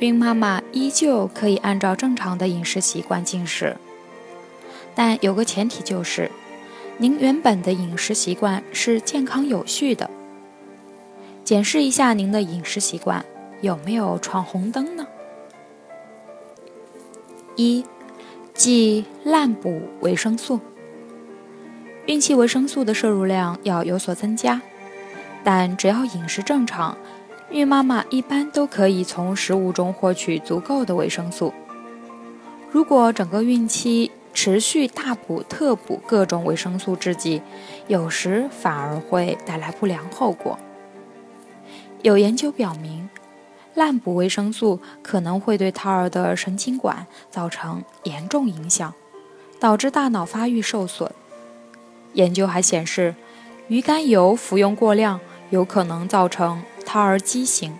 孕妈妈依旧可以按照正常的饮食习惯进食，但有个前提就是，您原本的饮食习惯是健康有序的。检视一下您的饮食习惯有没有闯红灯呢？一，忌滥补维生素。孕期维生素的摄入量要有所增加，但只要饮食正常。孕妈妈一般都可以从食物中获取足够的维生素。如果整个孕期持续大补特补各种维生素制剂，有时反而会带来不良后果。有研究表明，滥补维生素可能会对胎儿的神经管造成严重影响，导致大脑发育受损。研究还显示，鱼肝油服用过量有可能造成。胎儿畸形，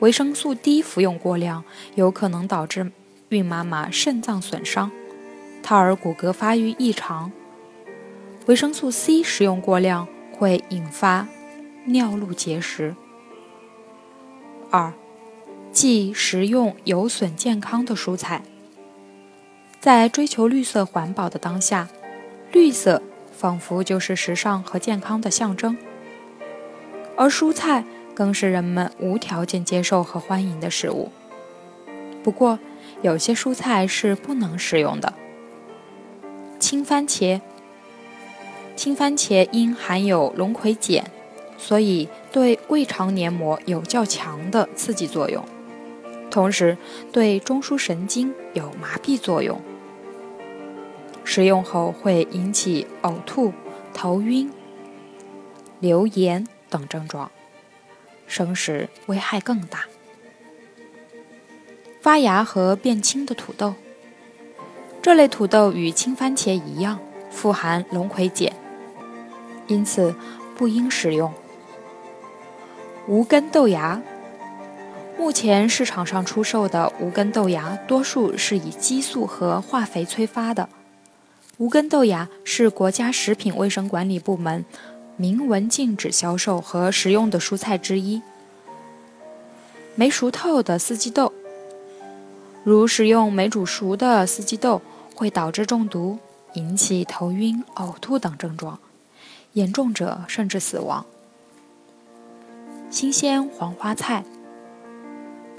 维生素 D 服用过量有可能导致孕妈妈肾脏损伤，胎儿骨骼发育异常。维生素 C 食用过量会引发尿路结石。二，忌食用有损健康的蔬菜。在追求绿色环保的当下，绿色仿佛就是时尚和健康的象征，而蔬菜。更是人们无条件接受和欢迎的食物。不过，有些蔬菜是不能食用的。青番茄，青番茄因含有龙葵碱，所以对胃肠黏膜有较强的刺激作用，同时对中枢神经有麻痹作用。食用后会引起呕吐、头晕、流涎等症状。生食危害更大。发芽和变青的土豆，这类土豆与青番茄一样，富含龙葵碱，因此不应食用。无根豆芽，目前市场上出售的无根豆芽多数是以激素和化肥催发的。无根豆芽是国家食品卫生管理部门。明文禁止销售和食用的蔬菜之一。没熟透的四季豆，如食用没煮熟的四季豆，会导致中毒，引起头晕、呕吐等症状，严重者甚至死亡。新鲜黄花菜，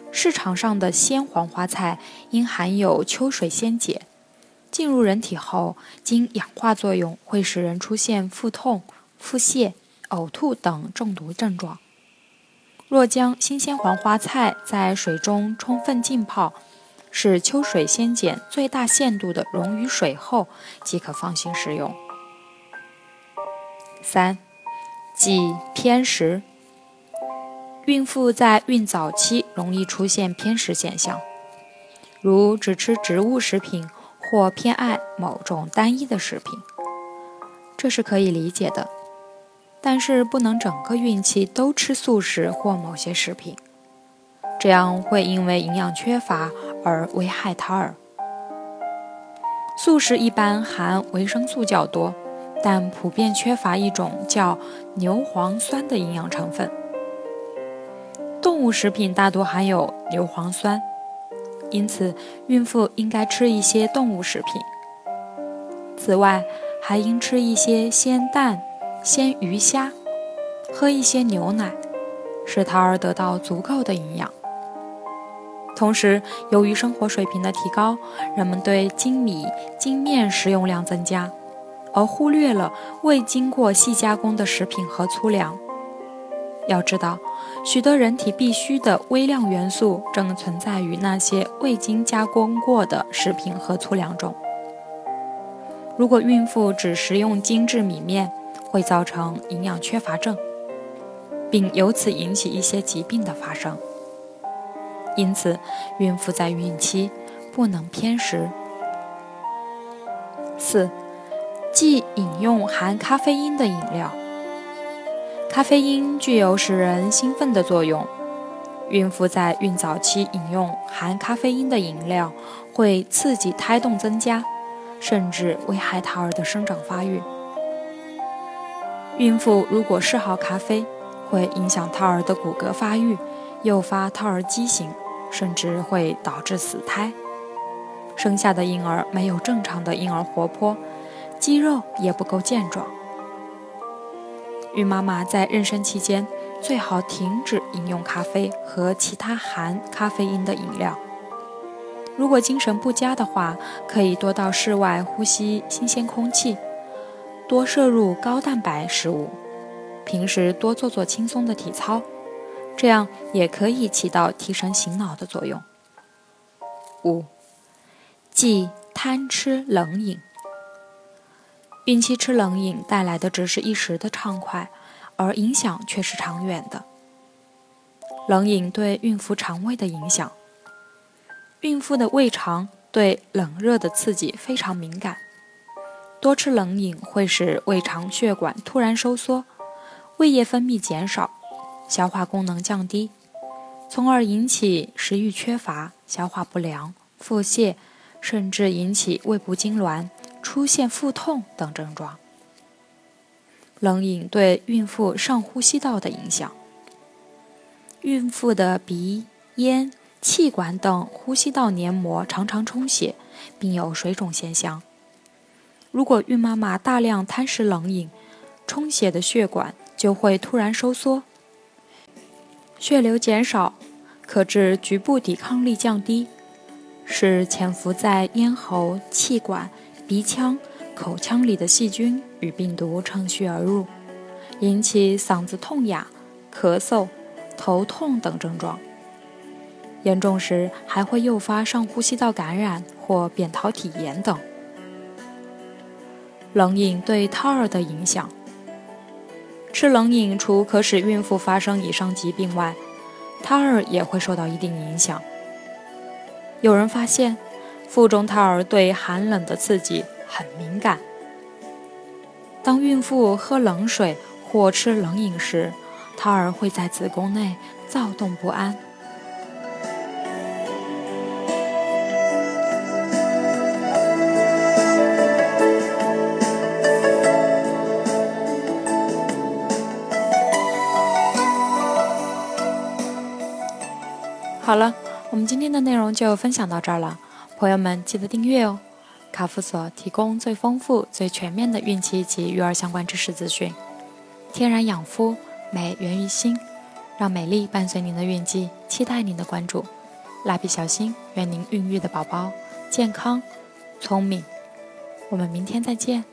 市场上的鲜黄花菜因含有秋水仙碱，进入人体后，经氧化作用会使人出现腹痛。腹泻、呕吐等中毒症状。若将新鲜黄花菜在水中充分浸泡，使秋水仙碱最大限度地溶于水后，即可放心食用。三、忌偏食。孕妇在孕早期容易出现偏食现象，如只吃植物食品或偏爱某种单一的食品，这是可以理解的。但是不能整个孕期都吃素食或某些食品，这样会因为营养缺乏而危害胎儿。素食一般含维生素较多，但普遍缺乏一种叫牛磺酸的营养成分。动物食品大多含有牛磺酸，因此孕妇应该吃一些动物食品。此外，还应吃一些鲜蛋。鲜鱼虾，喝一些牛奶，使胎儿得到足够的营养。同时，由于生活水平的提高，人们对精米、精面食用量增加，而忽略了未经过细加工的食品和粗粮。要知道，许多人体必需的微量元素正存在于那些未经加工过的食品和粗粮中。如果孕妇只食用精致米面，会造成营养缺乏症，并由此引起一些疾病的发生。因此，孕妇在孕期不能偏食。四，忌饮用含咖啡因的饮料。咖啡因具有使人兴奋的作用，孕妇在孕早期饮用含咖啡因的饮料，会刺激胎动增加，甚至危害胎儿的生长发育。孕妇如果嗜好咖啡，会影响胎儿的骨骼发育，诱发胎儿畸形，甚至会导致死胎。生下的婴儿没有正常的婴儿活泼，肌肉也不够健壮。孕妈妈在妊娠期间最好停止饮用咖啡和其他含咖啡因的饮料。如果精神不佳的话，可以多到室外呼吸新鲜空气，多摄入高蛋白食物，平时多做做轻松的体操，这样也可以起到提神醒脑的作用。五，忌贪吃冷饮。孕期吃冷饮带来的只是一时的畅快，而影响却是长远的。冷饮对孕妇肠胃的影响，孕妇的胃肠对冷热的刺激非常敏感，多吃冷饮会使胃肠血管突然收缩，胃液分泌减少，消化功能降低，从而引起食欲缺乏、消化不良、腹泻，甚至引起胃部痉挛。出现腹痛等症状。冷饮对孕妇上呼吸道的影响，孕妇的鼻、咽、气管等呼吸道黏膜常常充血，并有水肿现象。如果孕妈妈大量贪食冷饮，充血的血管就会突然收缩，血流减少，可致局部抵抗力降低，使潜伏在咽喉、气管。鼻腔、口腔里的细菌与病毒乘虚而入，引起嗓子痛哑、咳嗽、头痛等症状。严重时还会诱发上呼吸道感染或扁桃体炎等。冷饮对胎儿的影响：吃冷饮除可使孕妇发生以上疾病外，胎儿也会受到一定影响。有人发现。腹中胎儿对寒冷的刺激很敏感。当孕妇喝冷水或吃冷饮时，胎儿会在子宫内躁动不安。好了，我们今天的内容就分享到这儿了。朋友们，记得订阅哦！卡夫所提供最丰富、最全面的孕期及育儿相关知识资讯。天然养肤，美源于心，让美丽伴随您的孕期，期待您的关注。蜡笔小新，愿您孕育的宝宝健康、聪明。我们明天再见。